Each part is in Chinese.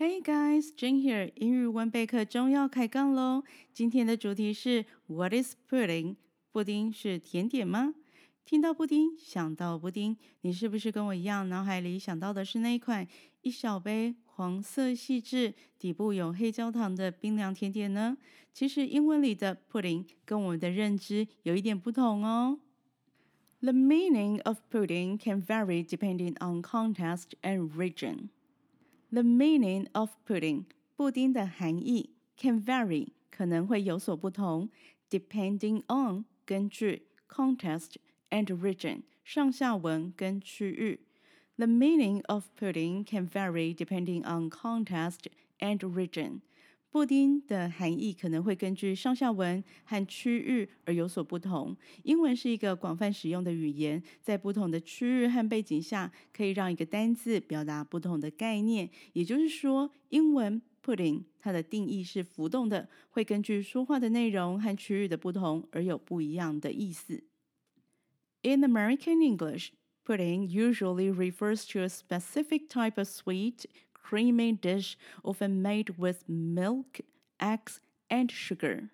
Hey guys, Jane here. 英语文备课中要开杠喽！今天的主题是 What is pudding？布丁是甜点吗？听到布丁，想到布丁，你是不是跟我一样，脑海里想到的是那一款一小杯黄色细致、底部有黑焦糖的冰凉甜点呢？其实英文里的 pudding 跟我们的认知有一点不同哦。The meaning of pudding can vary depending on context and region. The meaning of pudding，布丁的含义 can vary，可能会有所不同，depending on 根据 context and region 上下文跟区域。The meaning of pudding can vary depending on context and region。 布丁的含义可能会根据上下文和区域而有所不同。英文是一个广泛使用的语言，在不同的区域和背景下，可以让一个单字表达不同的概念。也就是说，英文 pudding 它的定义是浮动的，会根据说话的内容和区域的不同而有不一样的意思。In American English, pudding usually refers to a specific type of sweet creamy dish often made with milk, eggs, and sugar.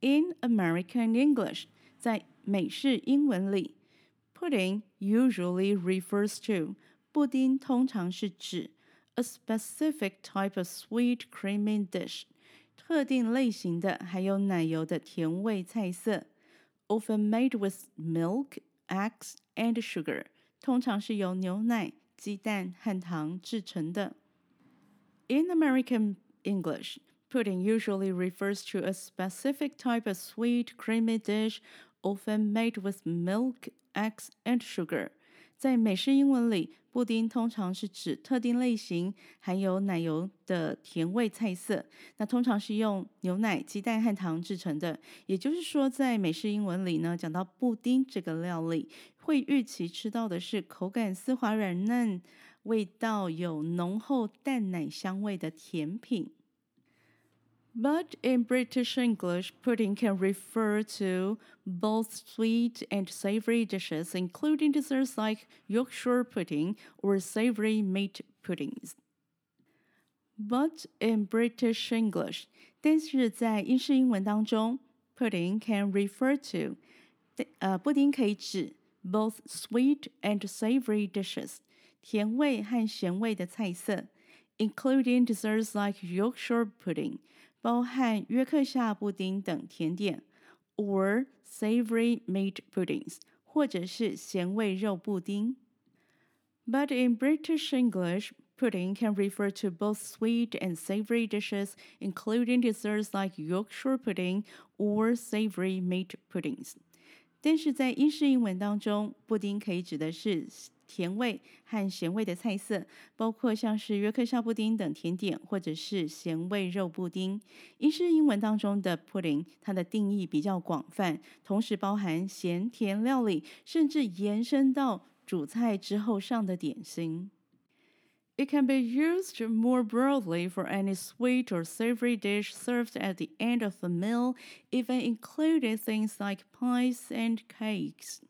In American English，在美式英文里，pudding usually refers to 布丁通常是指 a specific type of sweet creamy dish 特定类型的含有奶油的甜味菜色，often made with milk, eggs, and sugar 通常是由牛奶。 鸡蛋和糖制成的。In American English, pudding usually refers to a specific type of sweet, creamy dish, often made with milk, eggs, and sugar. 在美式英文里，布丁通常是指特定类型含有奶油的甜味菜色，那通常是用牛奶、鸡蛋和糖制成的。也就是说，在美式英文里呢，讲到布丁这个料理，会预期吃到的是口感丝滑软嫩、味道有浓厚蛋奶香味的甜品。But in British English, pudding can refer to both sweet and savory dishes, including desserts like Yorkshire pudding or savory meat puddings. But in British English，但是在英式英文当中，pudding can refer to，呃，布丁可以指 both sweet and savory dishes，甜味和咸味的菜色，including desserts like Yorkshire pudding。 包含约克夏布丁等甜点，or savory meat puddings，或者是咸味肉布丁。But in British English, pudding can refer to both sweet and savory dishes, including desserts like Yorkshire pudding or savory meat puddings。但是在英式英文当中，布丁可以指的是。 甜味和咸味的菜色，包括像是约克夏布丁等甜点，或者是咸味肉布丁。英式英文当中的 pudding，它的定义比较广泛，同时包含咸甜料理，甚至延伸到主菜之后上的点心。It can be used more broadly for any sweet or savory dish served at the end of a meal, even including things like pies and cakes.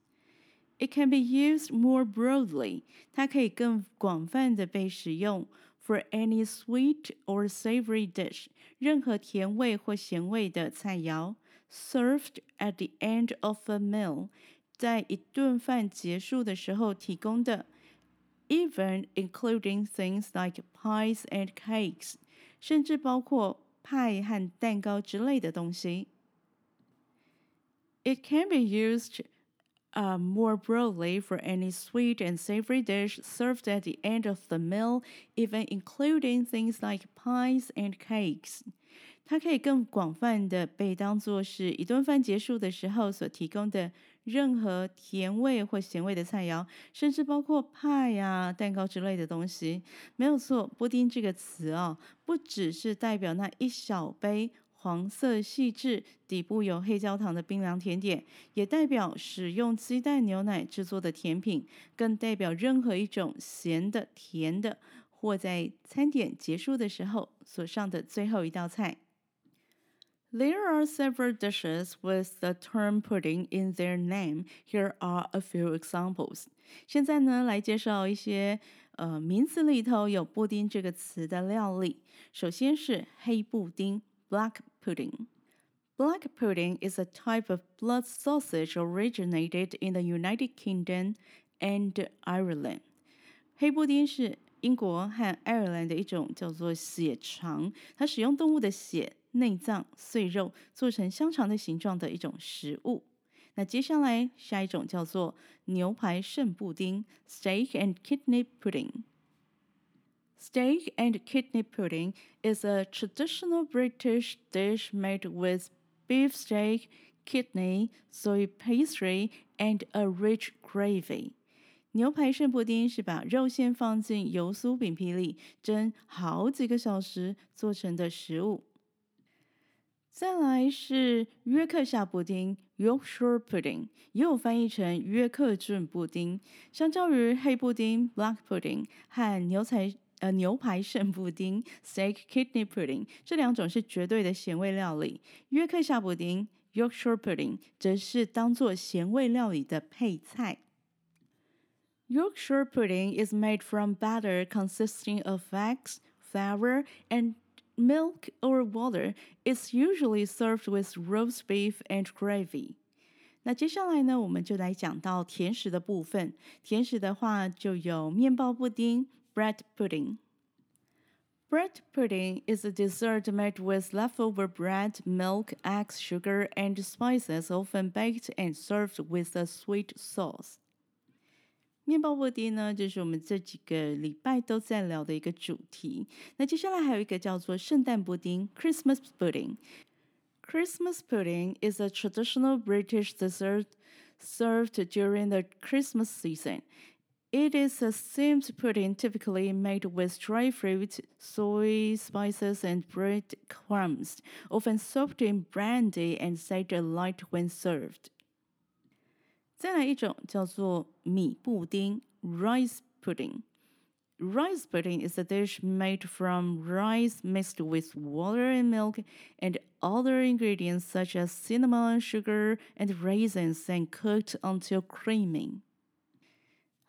It can be used more broadly. 它可以更广泛的被使用 for any sweet or savory dish，任何甜味或咸味的菜肴，served at the end of a meal，在一顿饭结束的时候提供的，even including things like pies and cakes，甚至包括派和蛋糕之类的东西。It can be used uh, more broadly for any sweet and savory dish served at the end of the meal, even including things like pies and cakes. 它可以更广泛的被当作是一顿饭结束的时候所提供的任何甜味或咸味的菜肴，甚至包括派呀、蛋糕之类的东西。没有错，布丁这个词哦，不只是代表那一小杯。黄色细致、底部有黑焦糖的冰凉甜点，也代表使用鸡蛋牛奶制作的甜品，更代表任何一种咸的、甜的，或在餐点结束的时候所上的最后一道菜。There are several dishes with the term pudding in their name. Here are a few examples. 现在呢，来介绍一些呃名词里头有布丁这个词的料理。首先是黑布丁 （black pudding）。Black pudding is a type of blood sausage originated in the United Kingdom and Ireland. 黑布丁是英国和爱尔兰的一种叫做血肠，它使用动物的血。内脏碎肉做成香肠的形状的一种食物。那接下来下一种叫做牛排肾布丁 （Steak and Kidney Pudding）。 Steak and kidney pudding is a traditional British dish made with beef steak, kidney, soy pastry, and a rich gravy。牛排肾布丁是把肉馅放进油酥饼皮里蒸好几个小时做成的食物。再来是约克夏布丁 （Yorkshire Pudding），也有翻译成约克郡布丁。相较于黑布丁 （Black Pudding） 和牛排 呃牛排肾布丁 （Steak Kidney Pudding），这两种是绝对的咸味料理。约克夏布丁 （Yorkshire Pudding） 则是当做咸味料理的配菜。Yorkshire pudding is made from batter consisting of eggs, flour, and Milk or water is usually served with roast beef and gravy。那接下来呢，我们就来讲到甜食的部分。甜食的话，就有面包布丁 （bread pudding）。Bread pudding is a dessert made with leftover bread, milk, eggs, sugar, and spices, often baked and served with a sweet sauce. 面包布丁呢，就是我们这几个礼拜都在聊的一个主题。那接下来还有一个叫做圣诞布丁 （Christmas pudding）。Christmas pudding is a traditional British dessert served during the Christmas season. It is a steamed pudding typically made with dry fruit, soy, spices, and bread crumbs, often soaked in brandy and cider light when served. 再来一种叫做米布丁 （rice pudding）。Rice pudding is a dish made from rice mixed with water and milk and other ingredients such as cinnamon, sugar, and raisins and cooked until creamy.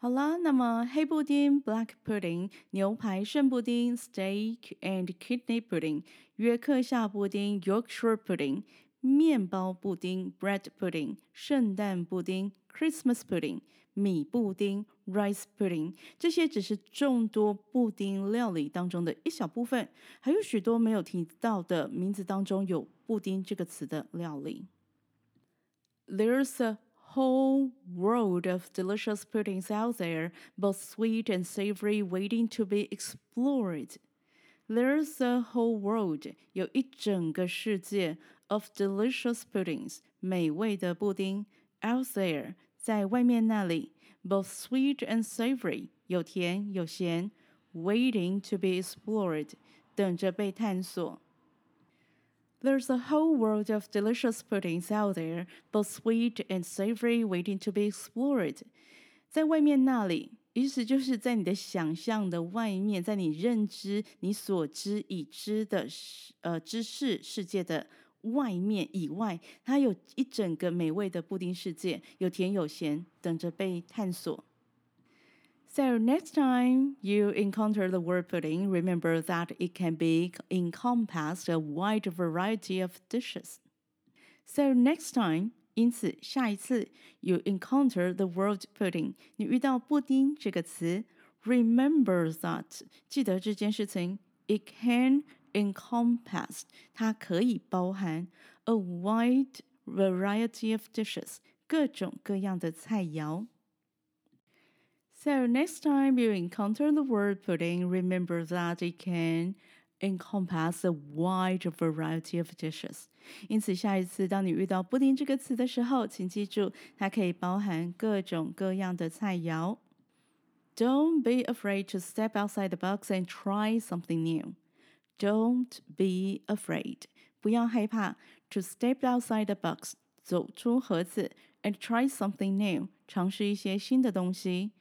好啦，那么黑布丁 （black pudding）、牛排肾布丁 （steak and kidney pudding）、约克夏布丁 （Yorkshire pudding）、面包布丁 （bread pudding）、圣诞布丁。Christmas pudding、米布丁、rice pudding，这些只是众多布丁料理当中的一小部分，还有许多没有提到的名字当中有“布丁”这个词的料理。There's a whole world of delicious puddings out there, both sweet and savory, waiting to be explored. There's a whole world，有一整个世界 of delicious puddings，美味的布丁。Out there，在外面那里，both sweet and savory，有甜有咸，waiting to be explored，等着被探索。 There's a whole world of delicious puddings out there, both sweet and savory, waiting to be explored。在外面那里，意思就是在你的想象的外面，在你认知、你所知已知的呃知识世界的。外面以外，它有一整个美味的布丁世界，有甜有咸，等着被探索。So next time you encounter the word pudding, remember that it can be encompassed a wide variety of dishes. So next time，因此下一次 you encounter the word pudding，你遇到布丁这个词，remember that，记得这件事情，it can。encompass，它可以包含 a wide variety of dishes，各种各样的菜肴。 So next time you encounter the word pudding, remember that it can encompass a wide variety of dishes。因此，下一次当你遇到布丁这个词的时候，请记住它可以包含各种各样的菜肴。Don't be afraid to step outside the box and try something new. Don't be afraid，不要害怕。To step outside the box，走出盒子，and try something new，尝试一些新的东西。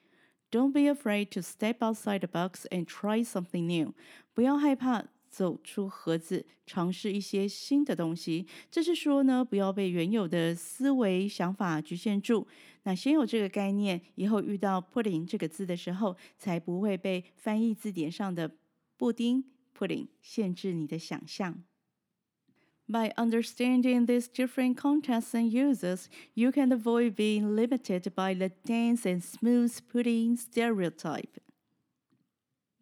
Don't be afraid to step outside the box and try something new，不要害怕走出盒子，尝试一些新的东西。这是说呢，不要被原有的思维想法局限住。那先有这个概念，以后遇到 pudding 这个字的时候，才不会被翻译字典上的布丁 pudding 限制你的想象。By understanding these different contexts and uses, you can avoid being limited by the dense and smooth pudding stereotype.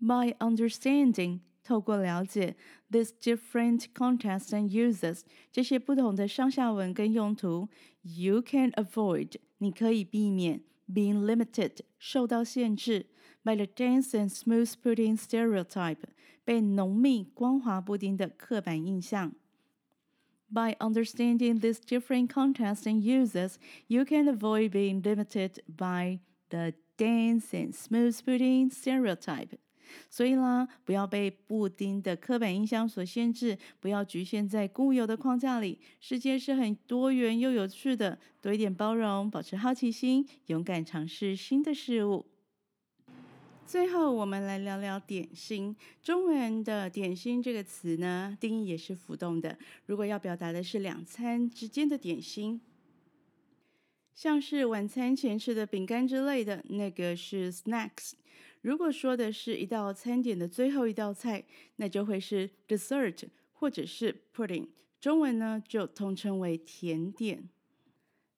By understanding 透过了解 these different contexts and uses 这些不同的上下文跟用途，you can avoid 你可以避免 being limited 受到限制 by the dense and smooth pudding stereotype 被浓密光滑布丁的刻板印象。 By understanding these different contexts and uses, you can avoid being limited by the dense and smooth pudding stereotype. 所以啦，不要被布丁的刻板印象所限制，不要局限在固有的框架里。世界是很多元又有趣的，多一点包容，保持好奇心，勇敢尝试新的事物。最后，我们来聊聊点心。中文的“点心”这个词呢，定义也是浮动的。如果要表达的是两餐之间的点心，像是晚餐前吃的饼干之类的，那个是 snacks。如果说的是一道餐点的最后一道菜，那就会是 dessert 或者是 pudding。中文呢，就通称为甜点。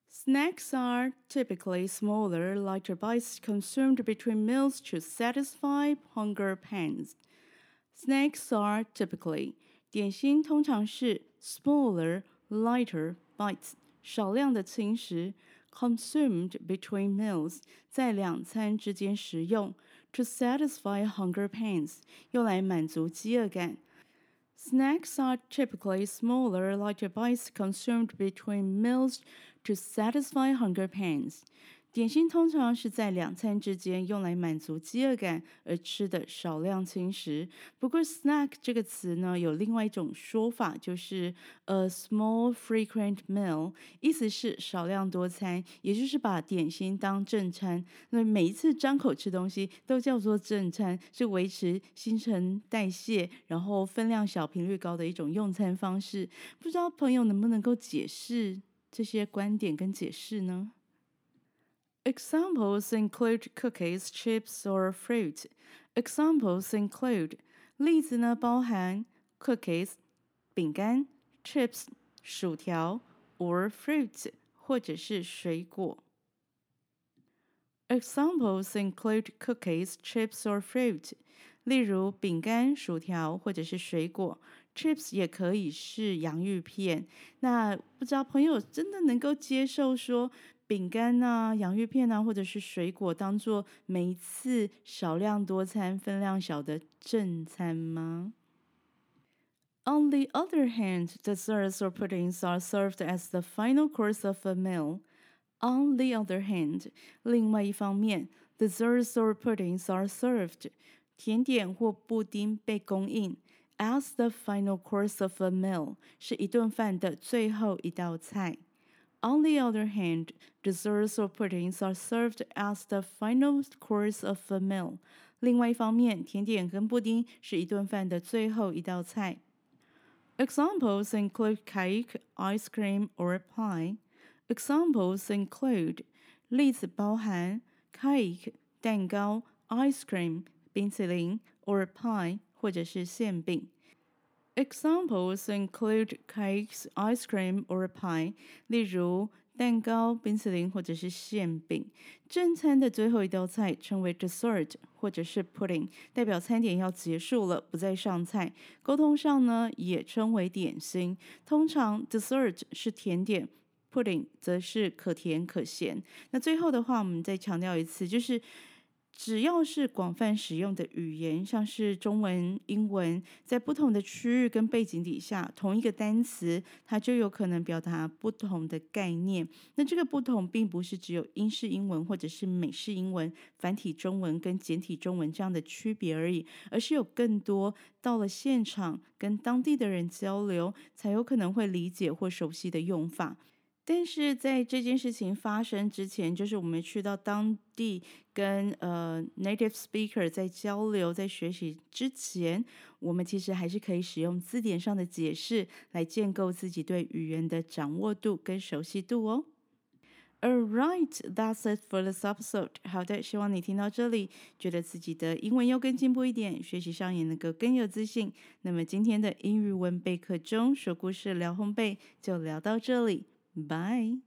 Snacks are typically smaller, lighter bites consumed between meals to satisfy hunger pangs. Snacks are typically 点心通常是 smaller, lighter bites 少量的轻食 consumed between meals 在两餐之间食用 to satisfy hunger pangs 用来满足饥饿感。Snacks are typically smaller, lighter bites consumed between meals to satisfy hunger pains，点心通常是在两餐之间用来满足饥饿感而吃的少量轻食。不过，snack 这个词呢，有另外一种说法，就是 a small frequent meal，意思是少量多餐，也就是把点心当正餐。那每一次张口吃东西都叫做正餐，是维持新陈代谢，然后分量小、频率高的一种用餐方式。不知道朋友能不能够解释这些观点跟解释呢？Examples include cookies, chips, or fruit. Examples include 例子呢，包含 cookies 饼干，chips 薯条，or fruit 或者是水果。Examples include cookies, chips, or fruit. 例如饼干、薯条或者是水果。Chips 也可以是洋芋片。那不知道朋友真的能够接受说，饼干啊、洋芋片啊，或者是水果，当做每一次少量多餐、分量小的正餐吗？On the other hand, desserts or puddings are served as the final course of a meal. On the other hand，另外一方面，desserts or puddings are served，甜点或布丁被供应，as the final course of a meal，是一顿饭的最后一道菜。On the other hand, desserts or puddings are served as the final course of a meal. 另外一方面，甜点跟布丁是一顿饭的最后一道菜。Examples include cake, ice cream, or pie. Examples include 例子包含 cake 蛋糕、ice cream 冰淇淋，or pie 或者是馅饼。Examples include cakes, ice cream, or pie. 例如蛋糕、冰淇淋或者是馅饼。正餐的最后一道菜称为 dessert 或者是 pudding，代表餐点要结束了，不再上菜。沟通上呢，也称为点心。通常 dessert 是甜点，pudding 则是可甜可咸。那最后的话，我们再强调一次，就是。只要是广泛使用的语言，像是中文、英文，在不同的区域跟背景底下，同一个单词，它就有可能表达不同的概念。那这个不同，并不是只有英式英文或者是美式英文、繁体中文跟简体中文这样的区别而已，而是有更多到了现场跟当地的人交流，才有可能会理解或熟悉的用法。但是在这件事情发生之前，就是我们去到当地跟呃 native speaker 在交流、在学习之前，我们其实还是可以使用字典上的解释来建构自己对语言的掌握度跟熟悉度哦。Alright, that's it for this episode. 好的，希望你听到这里，觉得自己的英文又更进步一点，学习上也能够更有自信。那么今天的英语文备课中说故事聊烘焙就聊到这里。Bye.